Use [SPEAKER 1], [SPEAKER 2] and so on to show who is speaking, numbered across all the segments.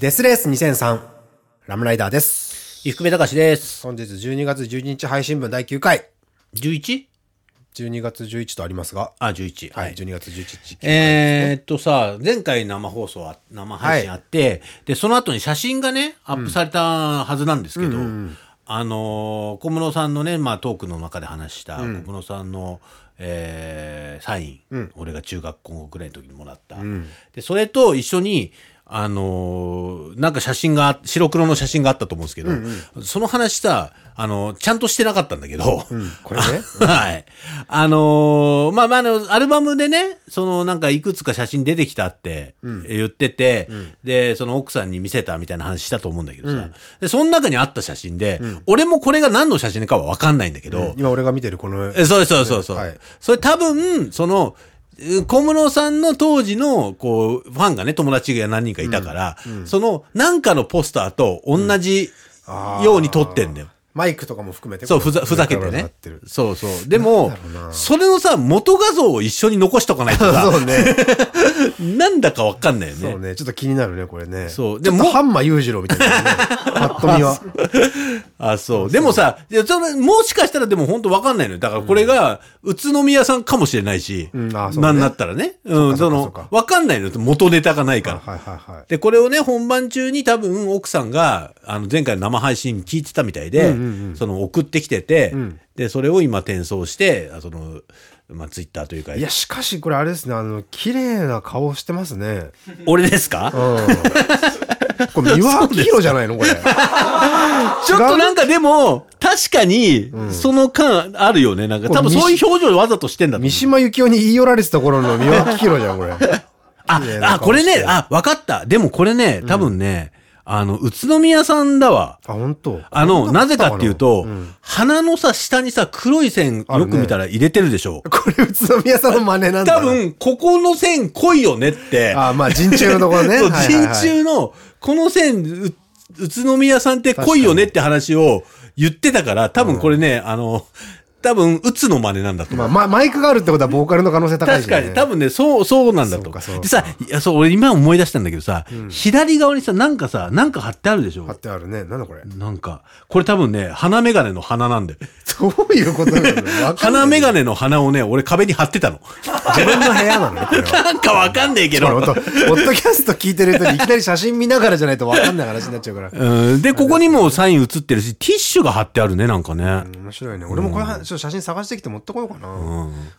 [SPEAKER 1] デスレース2003、ラムライダーです。
[SPEAKER 2] 伊福部隆です。
[SPEAKER 1] 本日12月12日配信分第9回。
[SPEAKER 2] 11?
[SPEAKER 1] 12月11とありますが、
[SPEAKER 2] あ、11。
[SPEAKER 1] はい、12月11日。
[SPEAKER 2] えーっとさ、前回生放送あ、生配信あって、で、その後に写真がね、アップされたはずなんですけど、あのー小室さんのね、まあトークの中で話した、小室さんの、えーサイン、俺が中学校ぐらいの時にもらった。で、それと一緒に、あのーなんか写真があ、白黒の写真があったと思うんですけど、その話さ、あのちゃんとしてなかったんだけど、
[SPEAKER 1] これね。
[SPEAKER 2] はい。あのーまあまあ、あの、アルバムでね、そのなんかいくつか写真出てきたって言ってて、で、その奥さんに見せたみたいな話したと思うんだけどさ、で、その中にあった写真で、俺もこれが何の写真かはわかんないんだけど、
[SPEAKER 1] 今俺が見てるこの、
[SPEAKER 2] えそうそうそうそう。
[SPEAKER 1] はい。
[SPEAKER 2] それ多分、その、う小室さんの当時の、こう、ファンがね、友達が何人かいたから、その、なんかのポスターと同じように撮ってんだよ。
[SPEAKER 1] マイクとかも含めて。
[SPEAKER 2] そう、ふざ、ふざけてね。そうそう。でもそれのさ、元画像を一緒に残しとかないとさ、
[SPEAKER 1] そうね。
[SPEAKER 2] なんだかわかんないよね。
[SPEAKER 1] そうね。ちょっと気になるね、これね。
[SPEAKER 2] そう
[SPEAKER 1] でも、ハンマ裕次郎みたいなね。パッと見は。
[SPEAKER 2] あ、そう。でもさ、いやそれもしかしたらでも本当わかんないのよ。だからこれが、宇都宮さんかもしれないし、
[SPEAKER 1] うんあそうね
[SPEAKER 2] なんなったらね。うん、
[SPEAKER 1] そ
[SPEAKER 2] そのわかんないのよ。元ネタがないから。
[SPEAKER 1] はいはいはい。
[SPEAKER 2] で、これをね、本番中に多分奥さんが、あの、前回の生配信聞いてたみたいで、その送ってきてて、で、それを今転送して、あその、まあ、ツイッターというか、
[SPEAKER 1] いや、しかしこれあれですね、あの、綺麗な顔してますね。
[SPEAKER 2] 俺ですか、
[SPEAKER 1] うん。これ、三輪明宏じゃないの？これ。
[SPEAKER 2] ちょっとなんかでも、確かに、その感あるよね。なんか、多分そういう表情わざとしてんだ
[SPEAKER 1] 三島由紀夫に言い寄られてた頃の三輪明宏じゃん、これ。
[SPEAKER 2] ああ、
[SPEAKER 1] 顔
[SPEAKER 2] これねあ、わかった。でもこれね、多分ね、あの、宇都宮さんだわ。
[SPEAKER 1] あ、本当。
[SPEAKER 2] あの、なぜかっていうと、
[SPEAKER 1] ん
[SPEAKER 2] 鼻のさ、下にさ、黒い線よく見たら入れてるでしょ。
[SPEAKER 1] これ宇都宮さんの真似なんだな。
[SPEAKER 2] 多分、ここの線濃いよねって。
[SPEAKER 1] あ、まあ、陣中のところね。
[SPEAKER 2] そう、
[SPEAKER 1] はいはいはい
[SPEAKER 2] 陣中の、この線、う宇都宮さんって濃いよねって話を言ってたから、多分これね、あの、多分、打つの真似なんだと思う。
[SPEAKER 1] まあ、まマイクがあるってことはボーカルの可能性高いしね。
[SPEAKER 2] 確かに、多分ね、そう、そうなんだとでさ、いや、そう、俺今思い出したんだけどさ、左側にさ、なんかさ、なんか貼ってあるでしょ？
[SPEAKER 1] 貼ってあるね。なんだこれ？
[SPEAKER 2] なんか、これ多分ね、鼻メガネの鼻なんだよ。
[SPEAKER 1] どういうことなの？わかんない
[SPEAKER 2] 鼻メガネの鼻をね、俺壁に貼ってたの。
[SPEAKER 1] 自分の部屋なの？ね。
[SPEAKER 2] なんかわかんねえけど。
[SPEAKER 1] これ本当ポッドキャスト聞いてる人にいきなり写真見ながらじゃないとわかんない話になっちゃうから。
[SPEAKER 2] うん、で、ここにもサイン写ってるし、ティッシュが貼ってあるね、なんかね。
[SPEAKER 1] 面白いね。俺もこれ、ちょっと写真探してきて持ってこようかな。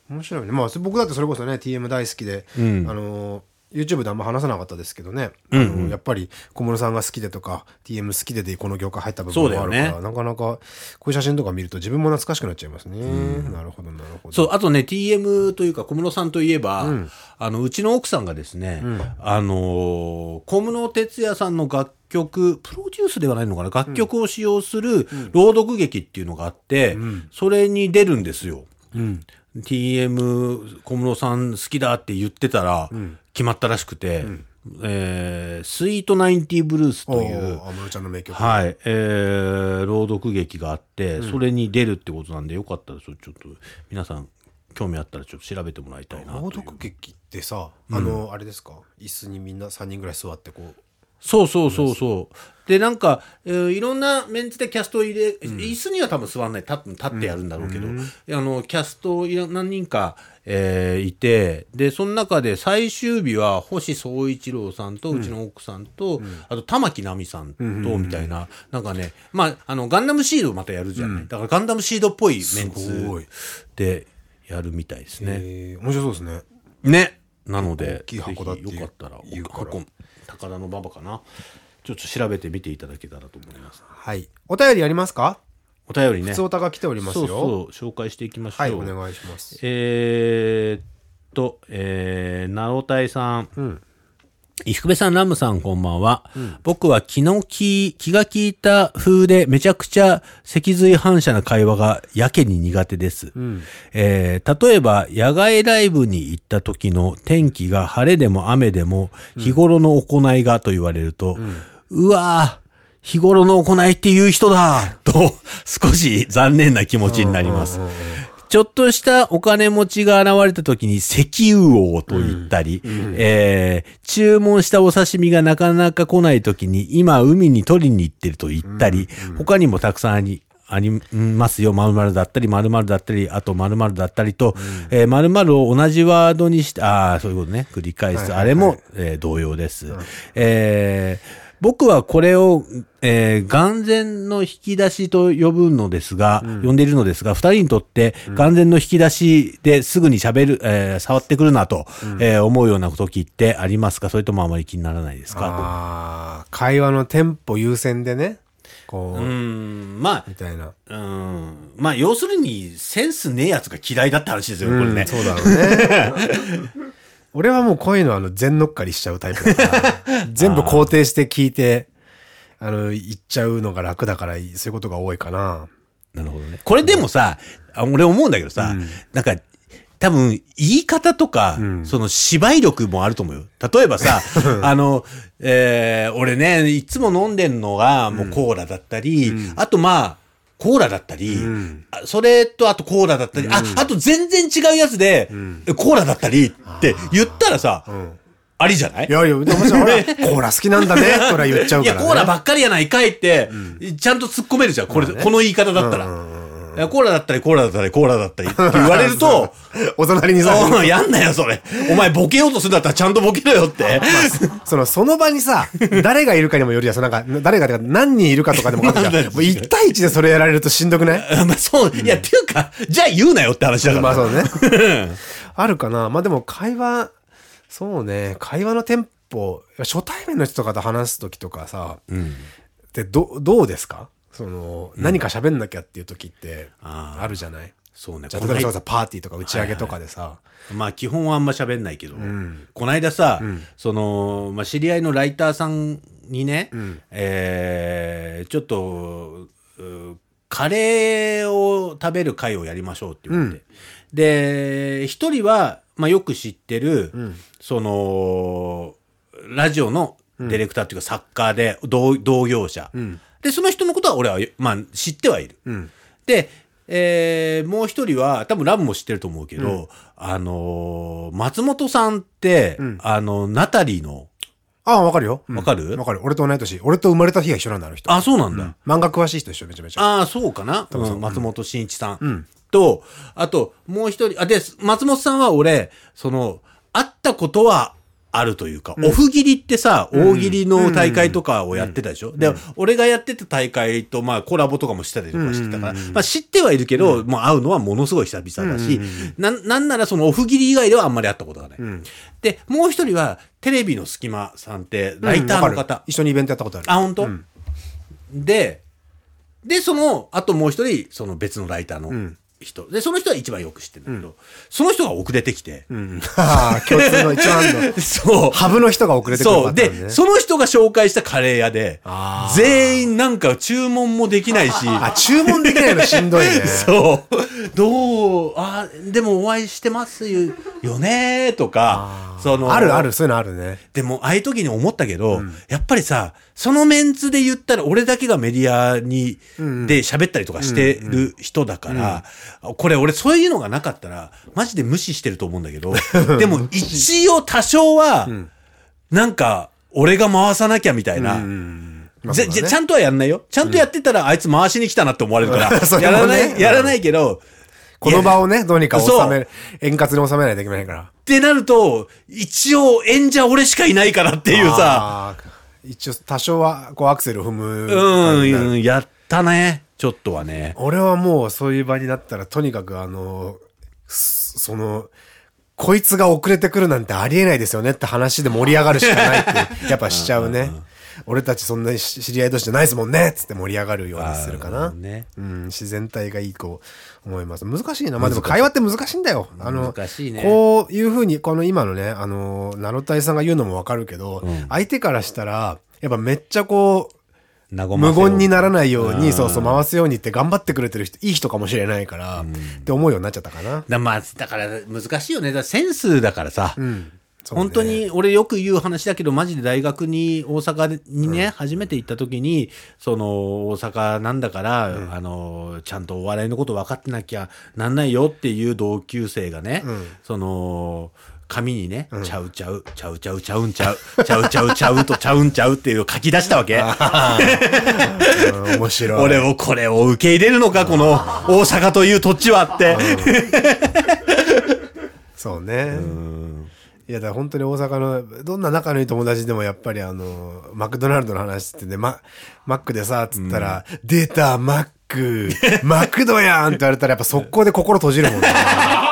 [SPEAKER 1] 面白いね。まあ、僕だってそれこそね、TM 大好きで、あのー、YouTube であんま話さなかったですけどね、あのやっぱり小室さんが好きでとか TM 好きででこの業界入った部分もあるから、
[SPEAKER 2] ね
[SPEAKER 1] なかなかこういう写真とか見ると自分も懐かしくなっちゃいますね。なるほどなるほど。
[SPEAKER 2] そう、あとね、TM というか小室さんといえば、あの、うちの奥さんがですね、あのー小室哲哉さんの楽曲、プロデュースではないのかな、楽曲を使用する朗読劇っていうのがあって、それに出るんですよ。TM 小室さん好きだって言ってたら、決まったらしくて、えースイートナインティブルースと
[SPEAKER 1] お
[SPEAKER 2] いう。はい、えー、朗読劇があって、それに出るってことなんで、よかったら、ちょっと、皆さん、興味あったら、ちょっと調べてもらいたいな。
[SPEAKER 1] 朗読劇ってさ、あの、あれですか？椅子にみんな3人ぐらい座ってこう、
[SPEAKER 2] そうそうそうそう。で、なんか、えーいろんなメンツでキャストを入れ、椅子には多分座らない、立って立ってやるんだろうけど、あの、キャスト何人か、えーいて、で、その中で最終日は星総一郎さんと、うちの奥さんと、あと玉木奈美さんと、みたいな、なんかね、まあ、あの、ガンダムシードまたやるじゃない。だからガンダムシードっぽいメンツでやるみたいですね。
[SPEAKER 1] えー。面白そうですね。
[SPEAKER 2] ね。なので、
[SPEAKER 1] 大きい箱だ
[SPEAKER 2] よかったら箱高田の馬場かな。ちょっと調べてみていただけたらと思います。
[SPEAKER 1] はい。お便りありますか？
[SPEAKER 2] お便りね。
[SPEAKER 1] 普通おたが来ておりますよ。
[SPEAKER 2] そうそう、紹介していきましょう。
[SPEAKER 1] はい、お願いします。
[SPEAKER 2] えーっと、えー、なおたいさん。
[SPEAKER 1] ん
[SPEAKER 2] 伊福部さん、ラムさん、こんばんは。僕は気の気、気が利いた風でめちゃくちゃ脊髄反射な会話がやけに苦手です。えー例えば、野外ライブに行った時の天気が晴れでも雨でも日頃の行いがと言われると、うわぁ、日頃の行いっていう人だと少し残念な気持ちになります。ちょっとしたお金持ちが現れた時に石油王と言ったり、えー注文したお刺身がなかなか来ない時に今海に取りに行ってると言ったり、他にもたくさんあり、ありますよ。〇〇だったり、〇〇だったり、あと〇〇だったりと、えー〇〇を同じワードにして、ああ、そういうことね。繰り返す。
[SPEAKER 1] はいはいはい
[SPEAKER 2] あれも、えー同様です。えー僕はこれを、えー、眼前の引き出しと呼ぶのですが、呼んでいるのですが、二人にとって、眼前の引き出しですぐに喋る、えー触ってくるなと、えー思うような時ってありますか？それともあまり気にならないですか？
[SPEAKER 1] ああ、会話のテンポ優先でね、こう、
[SPEAKER 2] うーん、まあ、
[SPEAKER 1] みたいな。
[SPEAKER 2] うん。まあ、要するに、センスねえやつが嫌いだって話ですよ、これね。
[SPEAKER 1] うんそうだろうね。俺はもうこういうのあの全乗っかりしちゃうタイプだから、全部肯定して聞いて、あの、言っちゃうのが楽だから、そういうことが多いかな。
[SPEAKER 2] なるほどね。これでもさ、あ俺思うんだけどさ、なんか、多分、言い方とか、その芝居力もあると思うよ。例えばさ、あの、えー俺ね、いつも飲んでんのが、もうコーラだったり、あとまあ、コーラだったり、あそれとあとコーラだったり、あ、あと全然違うやつで、コーラだったりって言ったらさ、ありじゃない？
[SPEAKER 1] いやいや、でもさ、俺、コーラ好きなんだね、とら言っちゃう
[SPEAKER 2] いや、
[SPEAKER 1] から、ね。
[SPEAKER 2] コーラばっかりやないかいって、ちゃんと突っ込めるじゃん。これ、この言い方だったら。いやコーラだったり、コーラだったり、コーラだったりって言われると、
[SPEAKER 1] お隣にさ、
[SPEAKER 2] うんやんなよ、それ。お前、ボケようとするんだったらちゃんとボケろよって。
[SPEAKER 1] その、その場にさ、誰がいるかにもよるやん。なんか、誰がとか何人いるかとかでもあるじゃん。もう1対1でそれやられるとしんどくない？
[SPEAKER 2] まあ、そう、いや、っていうか、じゃあ言うなよって話だから。
[SPEAKER 1] まあそうね。あるかな。まあでも会話、そうね、会話のテンポ、初対面の人とかと話すときとかさ、で、ど、どうですか？その、何か喋んなきゃっていう時って、
[SPEAKER 2] あ
[SPEAKER 1] るじゃない？
[SPEAKER 2] そうね。
[SPEAKER 1] じゃあ、例えばさ、パーティーとか打ち上げとかでさ、
[SPEAKER 2] まあ、基本はあんま喋んないけど、この間さ、その、まあ、知り合いのライターさんにね、えーちょっと、うカレーを食べる会をやりましょうって言われて。で、一人は、まあ、よく知ってる、その、ラジオのディレクターっていうか、作家で、同同業者、で、その人のことは俺は、まあ、知ってはいる。で、えーもう一人は、多分ラブも知ってると思うけど、あのー松本さんって、あの、ナタリーの、
[SPEAKER 1] ああ、わかるよ。うん
[SPEAKER 2] わかる？
[SPEAKER 1] わかる。俺と同い年。俺と生まれた日が一緒なんだ、あの人。
[SPEAKER 2] あ、そうなんだ。
[SPEAKER 1] 漫画詳しい人一緒、めちゃめちゃ。
[SPEAKER 2] ああ、そうかな、うん松本慎一さん。と、あと、もう一人、あ、で、松本さんは俺、その、会ったことはあるというか、オフ切りってさ、大喜利の大会とかをやってたでしょ、で、俺がやってた大会と、まあ、コラボとかもしてたりとかしてたから、まあ、知ってはいるけど、もう会うのはものすごい久々だし、なん、なんならそのオフ切り以外ではあんまり会ったことがない。で、もう一人は、テレビの隙間さんって、ライターの方。
[SPEAKER 1] 一緒にイベントやったことある。
[SPEAKER 2] あ、本当、で、で、その、あともう一人、その別のライターの人。で、その人は一番よく知ってるんだけど、その人が遅れてきて、
[SPEAKER 1] うん。ああ、共通の一番の、
[SPEAKER 2] そう。
[SPEAKER 1] ハブの人が遅れてくる
[SPEAKER 2] そう。
[SPEAKER 1] パターンね
[SPEAKER 2] で、その人が紹介したカレー屋で
[SPEAKER 1] あ、ー
[SPEAKER 2] 全員なんか注文もできないし、
[SPEAKER 1] あ、注文できないのしんどいね。
[SPEAKER 2] そう。どう、あ、でもお会いしてますよねとか、その、
[SPEAKER 1] あるある、そういうのあるね。
[SPEAKER 2] でも、ああいう時に思ったけど、やっぱりさ、そのメンツで言ったら、俺だけがメディアに、で喋ったりとかしてる人だから、これ俺そういうのがなかったら、マジで無視してると思うんだけど、でも一応多少は、なんか、俺が回さなきゃみたいな、
[SPEAKER 1] まあ
[SPEAKER 2] ぜちゃんとはやんないよ。ちゃんとやってたら、あいつ回しに来たなって思われるから、やらない、やらないけど、
[SPEAKER 1] この場をね、どうにか収め、円滑に収めないといけないから。
[SPEAKER 2] ってなると、一応演者俺しかいないからっていうさ、
[SPEAKER 1] 一応多少はこうアクセル踏む
[SPEAKER 2] う。ん、うんやったね。ちょっとはね。
[SPEAKER 1] 俺はもうそういう場になったらとにかくあの、すその、こいつが遅れてくるなんてありえないですよねって話で盛り上がるしかないって、やっぱしちゃうね。俺たちそんなに知り合い同士じゃないですもんねっつって盛り上がるようにするかな。
[SPEAKER 2] ね
[SPEAKER 1] うん、自然体がいいと思います。難しいな。まあでも会話って難しいんだよ。あの、
[SPEAKER 2] ね
[SPEAKER 1] こういうふうに、この今のね、あの、ナロタイさんが言うのもわかるけど、相手からしたら、やっぱめっちゃこう、無言にならないように、そうそう回すようにって頑張ってくれてる人、いい人かもしれないから、って思うようになっちゃったかな。
[SPEAKER 2] だまあ、だから難しいよね。センスだからさ。本当に俺よく言う話だけどマジで大学に大阪にね、うん、初めて行った時にその大阪なんだから、うん、あのちゃんとお笑いのこと分かってなきゃなんないよっていう同級生がね、うん、その紙にね、ちゃうちゃう、ちゃうちゃうちゃうんちゃう、ちゃうちゃうちゃうとちゃうんちゃうっていう書き出したわけ。
[SPEAKER 1] 面白い。
[SPEAKER 2] 俺をこれを受け入れるのか、この大阪という土地はって。
[SPEAKER 1] そうね。いや、だ本当に大阪の、どんな仲のいい友達でもやっぱりあの、マクドナルドの話ってね、ママックでさ、つったら、出た、マック、マクドやんって言われたらやっぱ速攻で心閉じるもんね。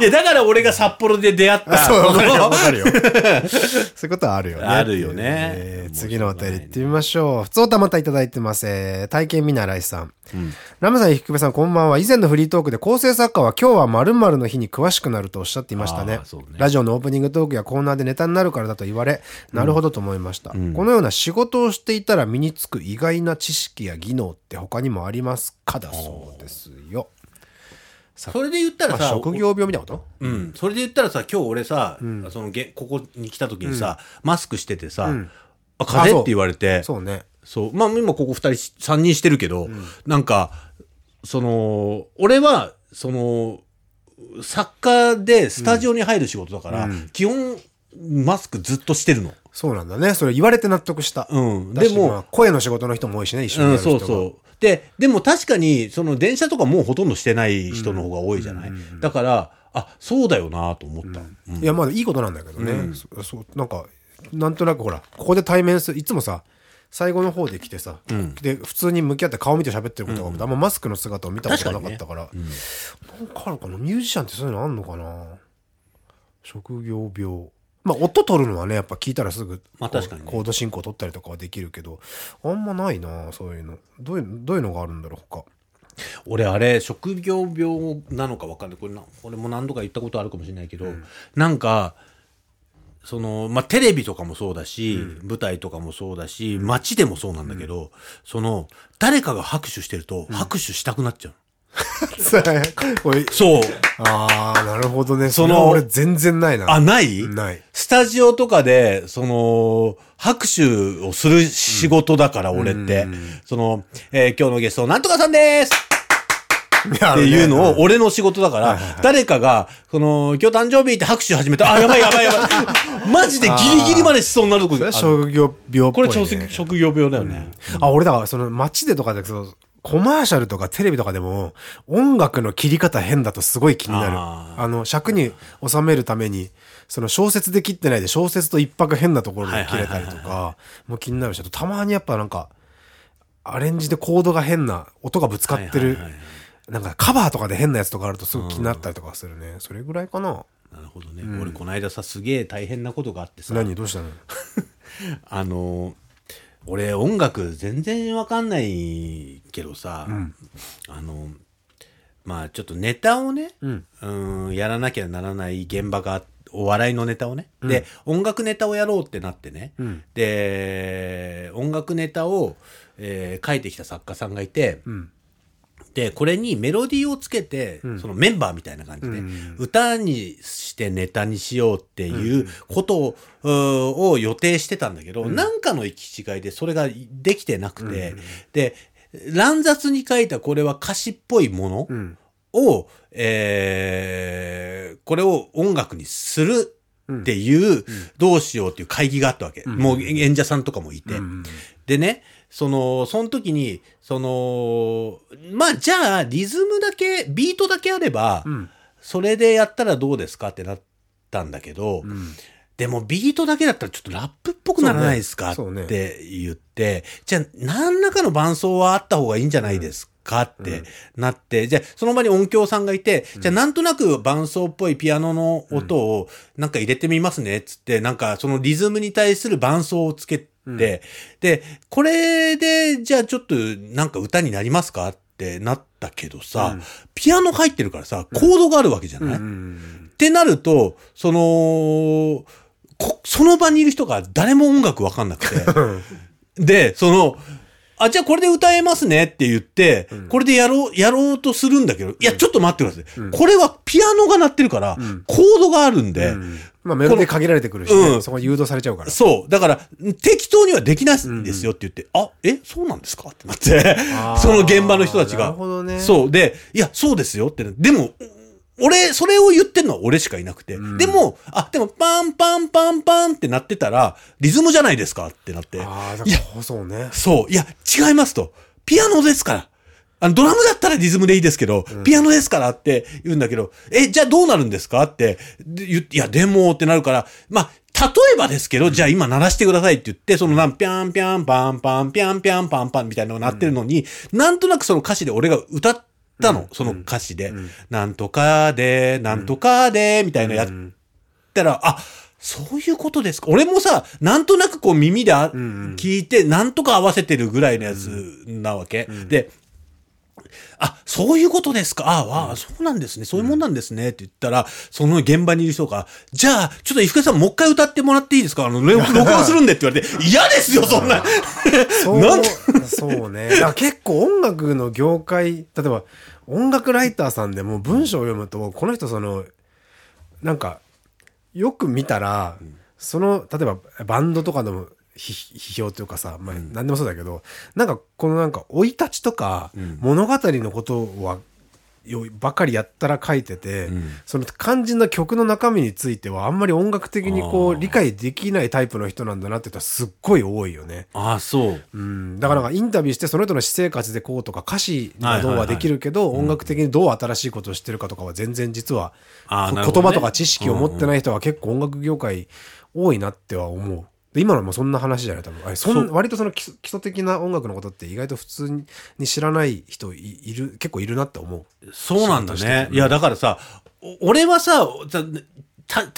[SPEAKER 2] いや、だから俺が札幌で出会った。
[SPEAKER 1] そう、わかるよ、わかるよ。そういうことはあるよね。
[SPEAKER 2] あるよね。
[SPEAKER 1] えー、次のお便り行ってみましょう。普通おたまたいただいてます。えー、体験見習いさん。うん、ラムさん、ひくべさん、こんばんは。以前のフリートークで構成作家は今日は〇〇の日に詳しくなるとおっしゃっていましたね。ねラジオのオープニングトークやコーナーでネタになるからだと言われ、なるほどと思いました、うん、このような仕事をしていたら身につく意外な知識や技能って他にもありますか？だそうですよ。
[SPEAKER 2] それで言ったらさ、
[SPEAKER 1] 職業病みたいなこと？
[SPEAKER 2] うん。それで言ったらさ、今日俺さ、うん、そのげ、ここに来た時にさ、うん、マスクしててさ、うん、あ、風邪って言われて、
[SPEAKER 1] そうね。
[SPEAKER 2] そう。まあ今ここ二人、三人してるけど、なんか、その、俺は、その、作家でスタジオに入る仕事だから、基本、マスクずっとしてるの。
[SPEAKER 1] そうなんだね。それ言われて納得した。
[SPEAKER 2] うん。でも、
[SPEAKER 1] 声の仕事の人も多いしね、一緒にやる人
[SPEAKER 2] うん、そうそう。で、でも確かに、その電車とかもうほとんどしてない人の方が多いじゃない？だから、あ、そうだよなと思った。
[SPEAKER 1] いや、まあいいことなんだけどね。そそう、なんか、なんとなくほら、ここで対面する、いつもさ、最後の方で来てさ、うん、で普通に向き合って顔見て喋ってることが、うん、あんまマスクの姿を見たことがなかったから、ね。うん、なんかあるかな？ミュージシャンってそういうのあんのかな？職業病まあ、音取るのはね、やっぱ聞いたらすぐ、
[SPEAKER 2] まあ確かに、
[SPEAKER 1] ね、コード進行取ったりとかはできるけど、あんまないなそういうの。どういう、どういうのがあるんだろう、他。
[SPEAKER 2] 俺、あれ、職業病なのか分かんない。これな、俺も何度か言ったことあるかもしれないけど、うん、なんか、その、まあ、テレビとかもそうだし、うん、舞台とかもそうだし、街でもそうなんだけど、うん、その、誰かが拍手してると、拍手したくなっちゃう。そう。
[SPEAKER 1] ああ、なるほどね。その、俺全然ないな。
[SPEAKER 2] あ、ない？
[SPEAKER 1] ない。
[SPEAKER 2] スタジオとかで、その、拍手をする仕事だから、俺って。その、えー、今日のゲスト、なんとかさんですっていうのを、俺の仕事だから、誰かが、その、今日誕生日って拍手始めた。あ、やばいやばいやばい。マジでギリギリまでしそうになるとこ
[SPEAKER 1] 職業病
[SPEAKER 2] これ職業病だよね。
[SPEAKER 1] あ、俺だから、その街でとかで、コマーシャルとかテレビとかでも、音楽の切り方変だとすごい気になる。あの、尺に収めるために、その小説で切ってないで小説と一泊変なところで切れたりとか、もう気になるし、たまにやっぱなんか、アレンジでコードが変な、音がぶつかってる、なんかカバーとかで変なやつとかあるとすぐ気になったりとかするね。それぐらいかな。
[SPEAKER 2] なるほどね。うん、俺この間さ、すげえ大変なことがあってさ。
[SPEAKER 1] 何？どうしたの？
[SPEAKER 2] あのー俺音楽全然わかんないけどさ、うん、あのまあちょっとネタをね、うん、うんやらなきゃならない現場がお笑いのネタをね、うん、で音楽ネタをやろうってなってね、で音楽ネタを、えー、書いてきた作家さんがいて、で、これにメロディーをつけて、うん、そのメンバーみたいな感じで、うん、歌にしてネタにしようっていうことを,、を予定してたんだけど、うん、なんかの行き違いでそれができてなくて、で、乱雑に書いたこれは歌詞っぽいものを、えー、これを音楽にするっていう、どうしようっていう会議があったわけ。もう演者さんとかもいて。でね、その、その時に、その、まあ、じゃあ、リズムだけ、ビートだけあれば、うん、それでやったらどうですかってなったんだけど、うん、でもビートだけだったらちょっとラップっぽくならないですか、ね、って言って、じゃあ、何らかの伴奏はあった方がいいんじゃないですかってなって、じゃあ、その場に音響さんがいて、じゃあ、なんとなく伴奏っぽいピアノの音をなんか入れてみますね、つって、なんかそのリズムに対する伴奏をつけて、で、で、これで、じゃあちょっとなんか歌になりますかってなったけどさ、うん、ピアノ入ってるからさ、コードがあるわけじゃない、うん、ってなると、その、その場にいる人が誰も音楽わかんなくて、で、その、あ、じゃあこれで歌えますねって言って、うん、これでやろう、やろうとするんだけど、いや、ちょっと待ってください。うん、これはピアノが鳴ってるから、コードがあるんで、
[SPEAKER 1] まあメロディー限られてくるし、ねうん、そこ誘導されちゃうから。
[SPEAKER 2] そう。だから、適当にはできないんですよって言って、うんうん、あ、え、そうなんですか？ってなって、その現場の人たちが。
[SPEAKER 1] なるほどね。
[SPEAKER 2] そう。で、いや、そうですよって。でも、俺、それを言ってんのは俺しかいなくて。うん、でも、あ、でも、パンパンパンパンってなってたら、リズムじゃないですかってなって。
[SPEAKER 1] ああ、そうね。
[SPEAKER 2] そう。いや、違いますと。ピアノですから。あの、ドラムだったらリズムでいいですけど、うん、ピアノですからって言うんだけど、え、じゃあどうなるんですかって言って、いや、でもってなるから、まあ、例えばですけど、じゃあ今鳴らしてくださいって言って、そのなん、ぴゃんぴゃんパンパン、ぴゃんぴゃんパンパンみたいなのが鳴ってるのに、うん、なんとなくその歌詞で俺が歌ったの、うん、その歌詞で、うん、なんとかで、なんとかで、みたいなやったら、あ、そういうことですか俺もさ、なんとなくこう耳で聞いて、なんとか合わせてるぐらいのやつなわけ。で、あ、そういうことですか？ああ、そうなんですね。そういうもんなんですね。って言ったら、その現場にいる人が、じゃあ、ちょっと伊福さんもう一回歌ってもらっていいですか？あの、録音 するんでって言われて、嫌ですよ、そんな。
[SPEAKER 1] そうなん？そうね。結構音楽の業界、例えば、音楽ライターさんでも文章を読むと、この人その、なんか、よく見たら、その、例えばバンドとかでも批評というかさ、まあ、何でもそうだけど、うん、なんかこのなんか生い立ちとか、物語のことはばかりやったら書いてて、うん、その肝心な曲の中身についてはあんまり音楽的にこう理解できないタイプの人なんだなって言ったらすっごい多いよね。
[SPEAKER 2] ああ、そう。
[SPEAKER 1] うん。だからなんかインタビューしてその人の私生活でこうとか歌詞がどうはできるけど、音楽的にどう新しいことをしてるかとかは全然実は、言葉とか知識を持ってない人は結構音楽業界多いなっては思う。今のもそんな話じゃない多分。あそん割とその基礎的な音楽のことって意外と普通に知らない人いる結構いるなって思う。
[SPEAKER 2] そうなんだね。いやだからさ俺はさた確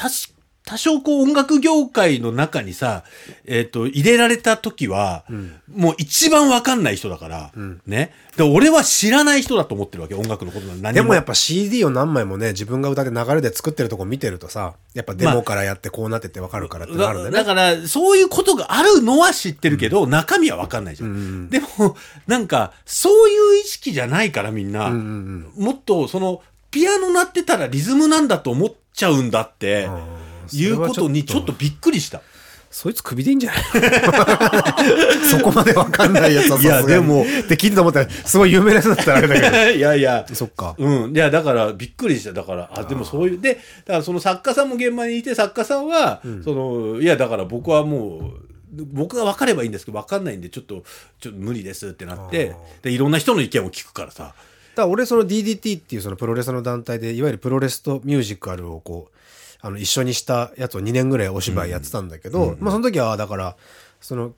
[SPEAKER 2] 多少こう音楽業界の中にさ、えっ、ー、と、入れられた時は、うん、もう一番わかんない人だから、うん、ね。で、俺は知らない人だと思ってるわけ、音楽のこと
[SPEAKER 1] 何でもやっぱ CD を何枚もね、自分が歌って流れで作ってるとこ見てるとさ、やっぱデモからやってこうなってってわかるからってなるん
[SPEAKER 2] でね、まあ、だから、そういうことがあるのは知ってるけど、うん、中身はわかんないじゃん。うんうん、でも、なんか、そういう意識じゃないからみんな、うんうんうん、もっとその、ピアノ鳴ってたらリズムなんだと思っちゃうんだって、うんいうことにちょっとびっくりした。
[SPEAKER 1] そいつ首でいいんじゃない？そこまでわかんないやつは
[SPEAKER 2] いや、でも。
[SPEAKER 1] って聞いてと思ったら、すごい有名なやつだったらあれだけど。
[SPEAKER 2] いやいや。
[SPEAKER 1] そっか。
[SPEAKER 2] うん。いや、だからびっくりした。だから、あ、でもそういう、で、だからその作家さんも現場にいて、作家さんは、うん、その、いや、だから僕はもう、僕が分かればいいんですけど、分かんないんで、ちょっと、ちょっと無理ですってなって、で、いろんな人の意見を聞くからさ。
[SPEAKER 1] だ俺その DDT っていうそのプロレスの団体で、いわゆるプロレスとミュージカルをこう、あの、一緒にしたやつを2年ぐらいお芝居やってたんだけど、まあその時は、だから、その、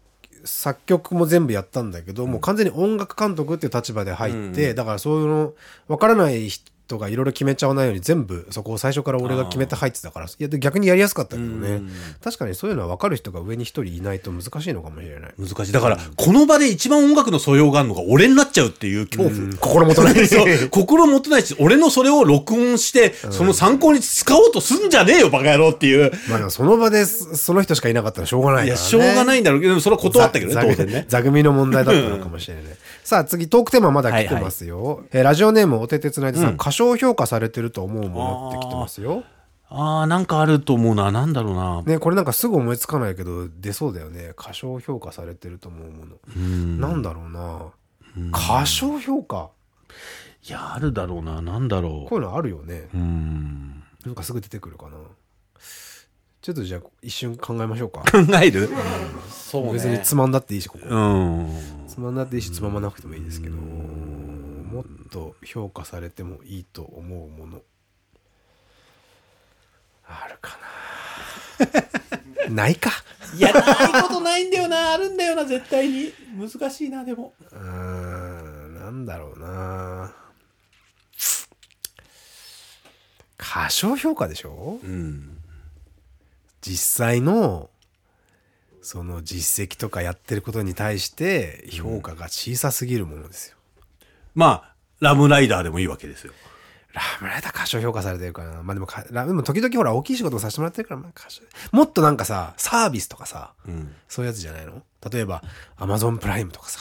[SPEAKER 1] 作曲も全部やったんだけど、もう完全に音楽監督っていう立場で入って、だからそういうの、わからない人とかいろいろ決めちゃわないように全部そこを最初から俺が決めて入ってたから。いや逆にやりやすかったけどね。確かにそういうのは分かる人が上に一人いないと難しいのかもしれない。
[SPEAKER 2] 難しい。だからこの場で一番音楽の素養があるのが俺になっちゃうっていう恐怖。
[SPEAKER 1] 心もとないし。
[SPEAKER 2] 心もとないし俺のそれを録音してその参考に使おうとすんじゃねえよバカ野郎っていう。
[SPEAKER 1] まあでもその場でその人しかいなかったらしょうがないから、ね、いや
[SPEAKER 2] しょうがないんだろうけどそれは断ったけどね当然ね。
[SPEAKER 1] 座組の問題だったのかもしれないさあ次トークテーマまだ来てますよ、はいはい、えー、ラジオネームおててつないでさん、うん、過小評価されてると思うものってきてますよ
[SPEAKER 2] ああ、なんかあると思うな。なんだろうな。
[SPEAKER 1] ね、これなんかすぐ思いつかないけど、出そうだよね。過小評価されてると思うもの。うんなんだろうな。過小評価？
[SPEAKER 2] いや、あるだろうな。なんだろ
[SPEAKER 1] う。こういうのあるよね。うん。なんかすぐ出てくるかな。ちょっとじゃあ一瞬考えましょうか。
[SPEAKER 2] 考える、うん、
[SPEAKER 1] そうね。別につまんだっていいし、ここ。うん。つまんだっていいし、つままなくてもいいですけど、もっと評価されてもいいと思うもの。あるかな。ないか。
[SPEAKER 2] いやないことないんだよな。あるんだよな絶対に。難しいなでも。
[SPEAKER 1] うんなんだろうな。過小評価でしょ、うん、実際のその実績とかやってることに対して評価が小さすぎるものですよ、うん、
[SPEAKER 2] まあラムライダーでもいいわけですよ
[SPEAKER 1] ラムライダー過小評価されてるからな。まあでもか、でも時々ほら大きい仕事もさせてもらってるから、まあ過小。もっとなんかさ、サービスとかさ、うん、そういうやつじゃないの？例えば、アマゾンプライムとかさ。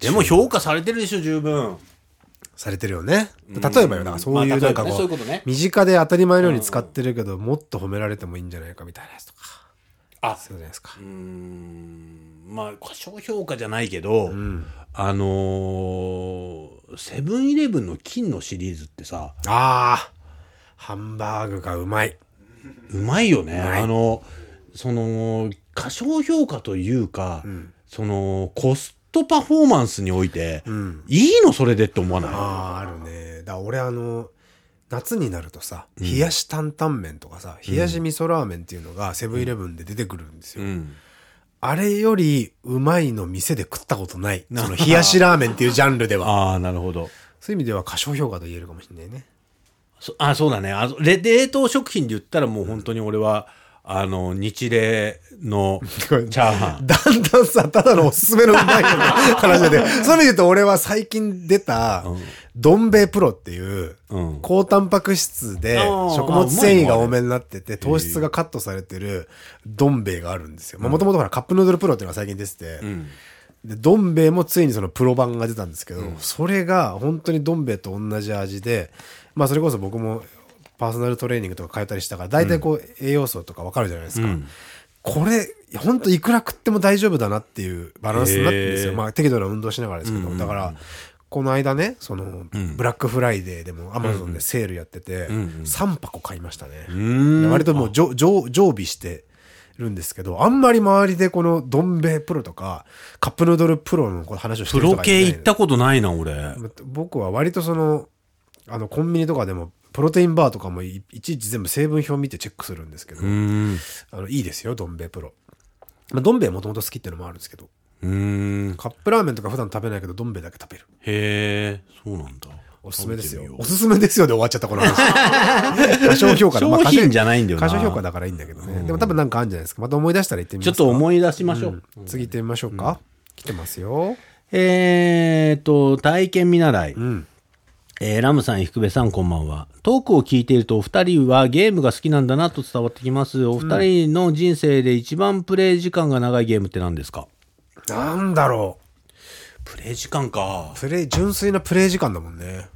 [SPEAKER 2] でも評価されてるでしょ、十分。
[SPEAKER 1] されてるよね。例えばよ、だからそういうなんかこう身近で当たり前のように使ってるけど、もっと褒められてもいいんじゃないかみたいなやつとか。
[SPEAKER 2] あ
[SPEAKER 1] そうじゃないですか？
[SPEAKER 2] うーんまあ過小評価じゃないけど、あのーセブンイレブンの金のシリーズってさ
[SPEAKER 1] ああ、ハンバーグがうまい。
[SPEAKER 2] うまいよね。あのその過小評価というか、そのコストパフォーマンスにおいて、いいのそれでって思わない？
[SPEAKER 1] ああ、あるね。だから俺あの、夏になるとさ、冷やし担々麺とかさ、冷やし味噌ラーメンっていうのがセブンイレブンで出てくるんですよ。
[SPEAKER 2] うん
[SPEAKER 1] あれよりうまいの店で食ったことない。その冷やしラーメンっていうジャンルでは。
[SPEAKER 2] ああなるほど
[SPEAKER 1] そういう意味では過小評価と言えるかもしれないね。
[SPEAKER 2] そあそうだねあレ冷凍食品で言ったらもう本当に俺は、あの日霊の チャーハン。
[SPEAKER 1] だんだんさ、ただのおすすめのうまいのの話で。そういう意味で言うと俺は最近出た、どん兵衛プロっていう
[SPEAKER 2] うん、
[SPEAKER 1] 高タンパク質で食物繊維が多めになってて、糖質がカットされてるどん兵衛があるんですよ。もともとほらカップヌードルプロっていうのが最近出てて、
[SPEAKER 2] ん。
[SPEAKER 1] で、どん兵衛もついにそのプロ版が出たんですけど、それが本当にどん兵衛と同じ味で、まあそれこそ僕もパーソナルトレーニングとか通ったりしたから、大体こう栄養素とかわかるじゃないですか。これ、本当いくら食っても大丈夫だなっていうバランスになってるんですよ。まあ適度な運動しながらですけど、だから、この間ね、その、ブラックフライデーでもアマゾンでセールやってて、3箱買いましたね。
[SPEAKER 2] ん。
[SPEAKER 1] 割ともう常備してるんですけど、あんまり周りでこのどん兵衛プロとか、カップヌードルプロの話をして
[SPEAKER 2] プロ
[SPEAKER 1] る人がいない
[SPEAKER 2] 系行ったことないな俺。
[SPEAKER 1] 僕は割とその、あの、コンビニとかでも、プロテインバーとかもいいちいち全部成分表見てチェックするんですけど、あの、いいですよ、どん兵衛プロ。まあ、どん兵衛もともと好きっていうのもあるんですけど、
[SPEAKER 2] うーん
[SPEAKER 1] カップラーメンとか普段食べないけど、どん兵衛だけ食べる。
[SPEAKER 2] へえそうなんだ
[SPEAKER 1] おすすめですよおすすめですよで終わっちゃった、この話。過小評価だまあ
[SPEAKER 2] 商品じゃないんだよな
[SPEAKER 1] 過小評価だからいいんだけどね。でも多分なんかあるんじゃないですか。また思い出したら言ってみ
[SPEAKER 2] ちょ
[SPEAKER 1] ますか。
[SPEAKER 2] っと思い出しましょう、
[SPEAKER 1] 次行ってみましょうか。来てますよ。
[SPEAKER 2] えーっと体験見習い、
[SPEAKER 1] ん
[SPEAKER 2] えーラムさん、福部さん、こんばんは。トークを聞いていると、お二人はゲームが好きなんだなと伝わってきます。お二人の人生で一番プレイ時間が長いゲームって何ですか？
[SPEAKER 1] なんだろ
[SPEAKER 2] プレイ時間か
[SPEAKER 1] う。。プレイ、純粋なプレイ時間だもんね。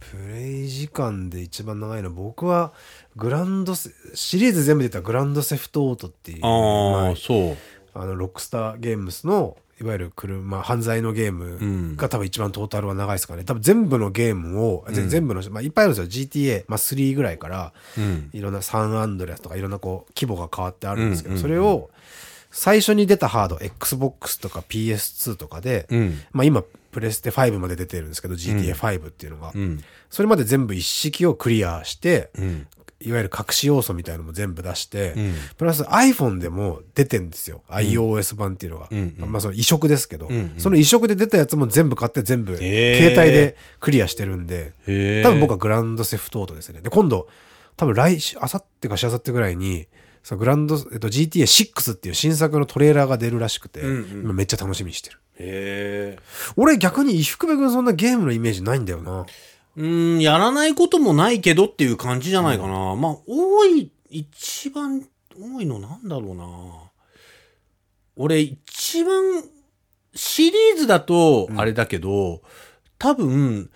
[SPEAKER 1] プレイ時間で一番長いのは僕はグランドセ、シリーズ全部で言ったらグランドセフトオートっていう、
[SPEAKER 2] ああそう。
[SPEAKER 1] あの、ロックスターゲームスの、いわゆる車、犯罪のゲームが多分一番トータルは長いですかね。多分全部のゲームを、ぜ全部の、まあいっぱいあるんですよ。GTA、まあ3ぐらいから、いろんなサンアンドレアスとかいろんなこう、規模が変わってあるんですけど、それを、最初に出たハード、Xbox とか PS2 とかで、
[SPEAKER 2] ん。
[SPEAKER 1] まあ今、プレステ5まで出てるんですけど、GTA5 っていうのが、それまで全部一式をクリアして、いわゆる隠し要素みたいなのも全部出して、プラス iPhone でも出てんですよ。iOS 版っていうのが。まあその移植ですけど、その移植で出たやつも全部買って全部、携帯でクリアしてるんで、多分僕はグランドセフトオートですね。で、今度、多分来週、あさってかしあさってぐらいに、そのグランド、えっと、GTA6 っていう新作のトレーラーが出るらしくて、今めっちゃ楽しみにしてる。俺逆に伊福部君そんなゲームのイメージないんだよな。
[SPEAKER 2] うーん、やらないこともないけどっていう感じじゃないかな。まあ、多い、一番多いのなんだろうな。俺、一番、シリーズだと、あれだけど、多分、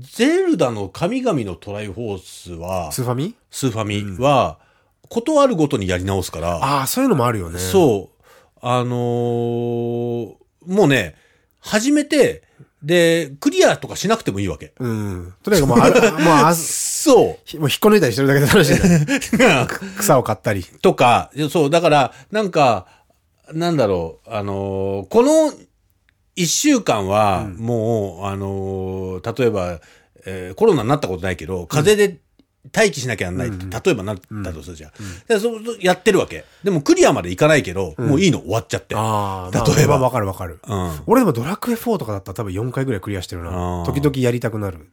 [SPEAKER 2] ゼルダの神々のトライフォースは、
[SPEAKER 1] スーファミ？
[SPEAKER 2] スーファミは、ことあるごとにやり直すから、
[SPEAKER 1] ああ、そういうのもあるよね。
[SPEAKER 2] そう。あのーもうね、始めて、で、クリアとかしなくてもいいわけ。
[SPEAKER 1] う。うん。とにかくもう、ある もうあず、
[SPEAKER 2] そ
[SPEAKER 1] ひもう引っこ抜いたりしてるだけで楽しい。草を買ったり。
[SPEAKER 2] とか、そう、だから、なんか、なんだろう、あのーこの一週間は、もう、あのー例えば、えーコロナになったことないけど、風邪で待機しなきゃなんないって、例えばなったとするじゃん。でそうやってるわけ。でもクリアまでいかないけど、もういいの終わっちゃって。
[SPEAKER 1] ああ、
[SPEAKER 2] 例えば
[SPEAKER 1] まあわかるわかる。
[SPEAKER 2] うん
[SPEAKER 1] 俺でもドラクエ4とかだったら多分4回ぐらいクリアしてるな時々やりたくなる。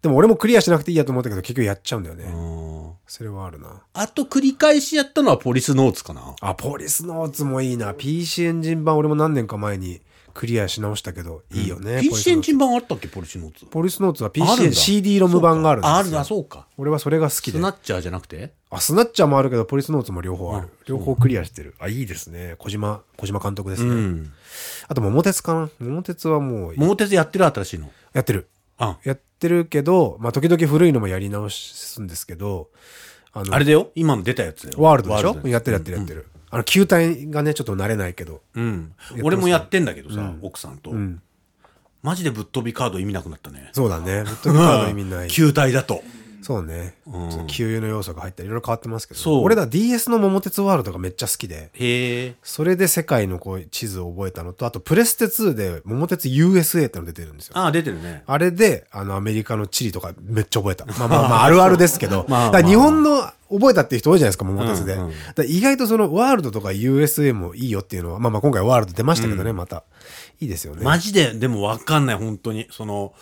[SPEAKER 1] でも俺もクリアしなくていいやと思ったけど結局やっちゃうんだよね。
[SPEAKER 2] うん
[SPEAKER 1] それはあるな。
[SPEAKER 2] あと繰り返しやったのはポリスノーツかな。
[SPEAKER 1] あ、ポリスノーツもいいな。PC エンジン版俺も何年か前にクリアし直したけど、いいよね。
[SPEAKER 2] PC エンジ
[SPEAKER 1] ン
[SPEAKER 2] ン版あったっけポリスノーツ。
[SPEAKER 1] ポリスノーツは PC
[SPEAKER 2] だ
[SPEAKER 1] CD ロム版があるんですよ。
[SPEAKER 2] あるあ、そうか。
[SPEAKER 1] 俺はそれが好きで。
[SPEAKER 2] スナッチャーじゃなくて？
[SPEAKER 1] あ、スナッチャーもあるけど、ポリスノーツも両方ある。両方クリアしてる。あ、いいですね。小島、小島監督ですね。
[SPEAKER 2] うん。
[SPEAKER 1] あと、桃鉄かな？桃鉄はもう、
[SPEAKER 2] 桃鉄やってる新しいの？
[SPEAKER 1] やってる。
[SPEAKER 2] あ
[SPEAKER 1] やってるけど、まあ時々古いのもやり直すんですけど、あの、
[SPEAKER 2] あれだよ今の出たやつだよ。
[SPEAKER 1] ワールドでしょ？やってるやってるやってる。あの、球体がね、ちょっと慣れないけど。
[SPEAKER 2] うん。俺もやってんだけどさ、奥さんと。マジでぶっ飛びカード意味なくなったね。
[SPEAKER 1] そうだね。ぶっ飛びカード意味ない。
[SPEAKER 2] 球体だと。
[SPEAKER 1] そうね。ちょっと給油の要素が入ったり、いろいろ変わってますけど。
[SPEAKER 2] そう
[SPEAKER 1] 俺だ DS の桃鉄ワールドがめっちゃ好きで、
[SPEAKER 2] へえ。
[SPEAKER 1] それで世界のこう地図を覚えたのと、あとプレステ2で桃鉄 USA っての出てるんですよ。
[SPEAKER 2] ああ、出てるね。
[SPEAKER 1] あれで、あの、アメリカの地理とかめっちゃ覚えた。まあまあ まあ、あるあるですけど。
[SPEAKER 2] まあまあ
[SPEAKER 1] 日本の覚えたっていう人多いじゃないですか、桃鉄で。
[SPEAKER 2] うんうん
[SPEAKER 1] 意外とそのワールドとか USA もいいよっていうのは、まあまあ今回ワールド出ましたけどね、また。いいですよね。
[SPEAKER 2] マジで、でもわかんない、本当に。その、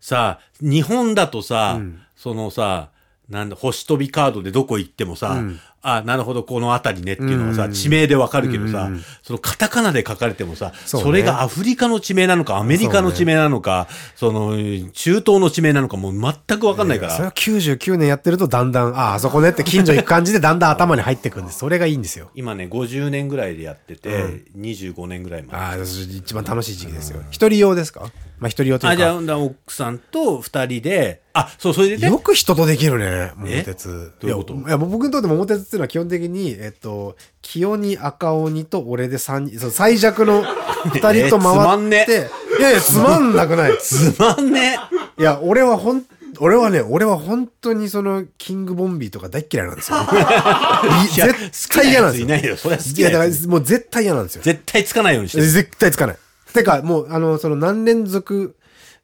[SPEAKER 2] さ、日本だとさ、そのさ、なんだ、星飛びカードでどこ行ってもさ、あ、なるほど、この辺りねっていうのがさ、地名でわかるけどさ、そのカタカナで書かれてもさ、
[SPEAKER 1] そ
[SPEAKER 2] れがアフリカの地名なのか、アメリカの地名なのか、その、中東の地名なのか、もう全くわかんないから。
[SPEAKER 1] それは99年やってるとだんだん、ああ、あそこねって近所行く感じでだんだん頭に入ってくんです。それがいいんですよ。
[SPEAKER 2] 今ね、50年ぐらいでやってて、25年ぐらい前。
[SPEAKER 1] ああ、一番楽しい時期ですよ。一人用ですか？まあ一人用とい
[SPEAKER 2] あ、
[SPEAKER 1] う
[SPEAKER 2] じゃあ、奥さんと二人で、あ、そう、それでね
[SPEAKER 1] よ、く人とできるね、桃鉄。
[SPEAKER 2] どういうこと？
[SPEAKER 1] や、いや僕にとって桃鉄っていうのは基本的に、えっと、清に赤鬼と俺で三人、そう最弱の 二人と
[SPEAKER 2] えーつまんね
[SPEAKER 1] 回って、いやいや、つまんなくない。
[SPEAKER 2] つまんね
[SPEAKER 1] いや、俺はほん、俺はね、俺は本当にその、キングボンビーとか大っ嫌いなんですよ。い
[SPEAKER 2] いや
[SPEAKER 1] 絶対嫌なんですよ。
[SPEAKER 2] いないよそれは好
[SPEAKER 1] いや、だからもう絶対嫌なんですよ。
[SPEAKER 2] 絶対つかないようにしてる。
[SPEAKER 1] 絶対つかない。てか、もう、あの、その何連続、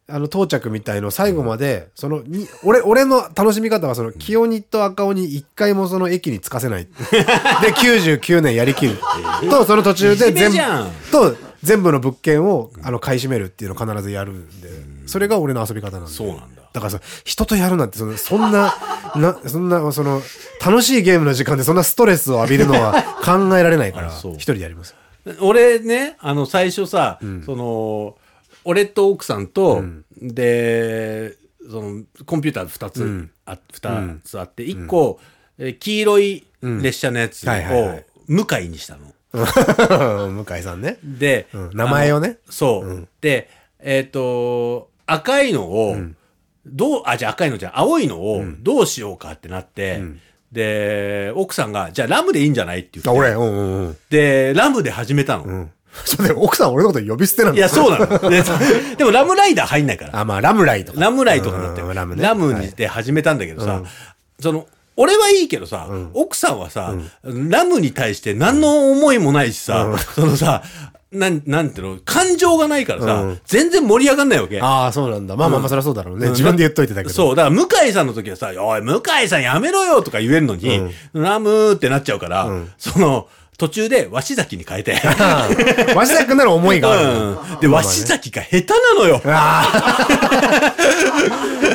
[SPEAKER 1] あの、到着みたいの最後まで、その、に、俺、俺の楽しみ方は、その、清鬼と赤鬼一回もその駅に着かせない。で、99年やりきる。と、その途中で全部と、全部の物件を、あの、買い占めるっていうのを必ずやるんで、それが俺の遊び方なんで。
[SPEAKER 2] そうなんだ
[SPEAKER 1] だからさ、人とやるなんて、その、そんな、な、そんな、その、楽しいゲームの時間でそんなストレスを浴びるのは 考えられないから、一人でやります。
[SPEAKER 2] 俺ね、あの、最初さ、その、俺と奥さんと、で、その、コンピューター2つ、あ二つあって、1個、えー黄色い列車のやつを向かいにしたの。
[SPEAKER 1] 向井さんね。
[SPEAKER 2] で、
[SPEAKER 1] うん名前をね
[SPEAKER 2] そう。で、えっ、と、赤いのを、どう、あ、じゃあ赤いのじゃあ青いのをどうしようかってなって、で、奥さんが、じゃあラムでいいんじゃないって言
[SPEAKER 1] あ、
[SPEAKER 2] って。
[SPEAKER 1] 俺、うんうんうん。
[SPEAKER 2] で、ラムで始めたの。
[SPEAKER 1] うん。ちょっと奥さん俺のこと呼び捨てなの？
[SPEAKER 2] いや、そうなの。ででもラムライダー入んないから。
[SPEAKER 1] あ、まあ、ラムライとか。
[SPEAKER 2] ラムライとかなって
[SPEAKER 1] うんラムね
[SPEAKER 2] ラムにで始めたんだけどさ、その、俺はいいけどさ、奥さんはさ、ラムに対して何の思いもないしさ、そのさ、なん、なんていうの、感情がないからさ、全然盛り上がんないわけ。
[SPEAKER 1] ああ、そうなんだ。まあまあまあ、そりゃそうだろうね。自分で言っといてたけど。
[SPEAKER 2] そう。だから、向井さんの時はさ、おい、向井さんやめろよとか言えるのに、ラムーってなっちゃうから、その、途中で鷲崎に変えて。
[SPEAKER 1] 鷲崎君なら思いがある。
[SPEAKER 2] うん。で、鷲崎が下手なのよ。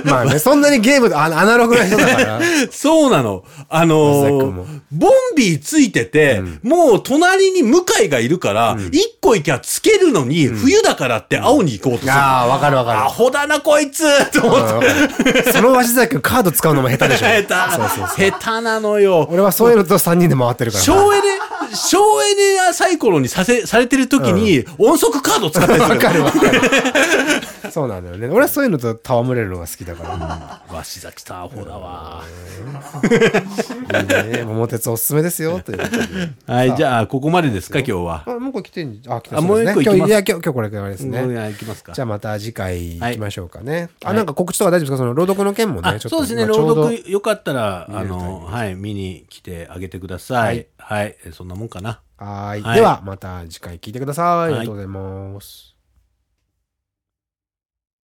[SPEAKER 1] まあね、そんなにゲームでアアナログな人だから。
[SPEAKER 2] そうなの。あのー、ボンビーついてて、もう隣に向井がいるから、一、個行きゃつけるのに、冬だからって青に行こうとする。
[SPEAKER 1] ああ、わかるわかる
[SPEAKER 2] ア。ホだな、こいつと思って。
[SPEAKER 1] うんわかるその鷲崎君カード使うのも下手でしょ。
[SPEAKER 2] 下手。下手なのよ。
[SPEAKER 1] 俺はそういうのと3人で回ってるから。
[SPEAKER 2] 省エネ、省エネやサイコロにさせ、されてる時に、音速カード使ったりする。
[SPEAKER 1] わかるわかる。そうなんだよね。俺はそういうのと戯れるのが好きだから。
[SPEAKER 2] わし崎さんアホだわ。
[SPEAKER 1] いいね。桃鉄おすすめですよ。という。
[SPEAKER 2] はい、じゃあ、ここまでですか、今日は。
[SPEAKER 1] あ、もう一個来てんじゃん。あ、来た
[SPEAKER 2] もう一個
[SPEAKER 1] 今日、いや、今日、今日これからですね。
[SPEAKER 2] うん行きますか。
[SPEAKER 1] じゃあまた次回行きましょうかね。あ、
[SPEAKER 2] はい
[SPEAKER 1] なんか告知とか大丈夫ですか？その朗読の件もね、
[SPEAKER 2] あ
[SPEAKER 1] ちょっと。
[SPEAKER 2] そうですね、朗読よかったら、あの、はい、見に来てあげてください。はい、えそんなもんかな。
[SPEAKER 1] はーい。
[SPEAKER 2] はい
[SPEAKER 1] では、また次回聞いてください。ありがとうございます。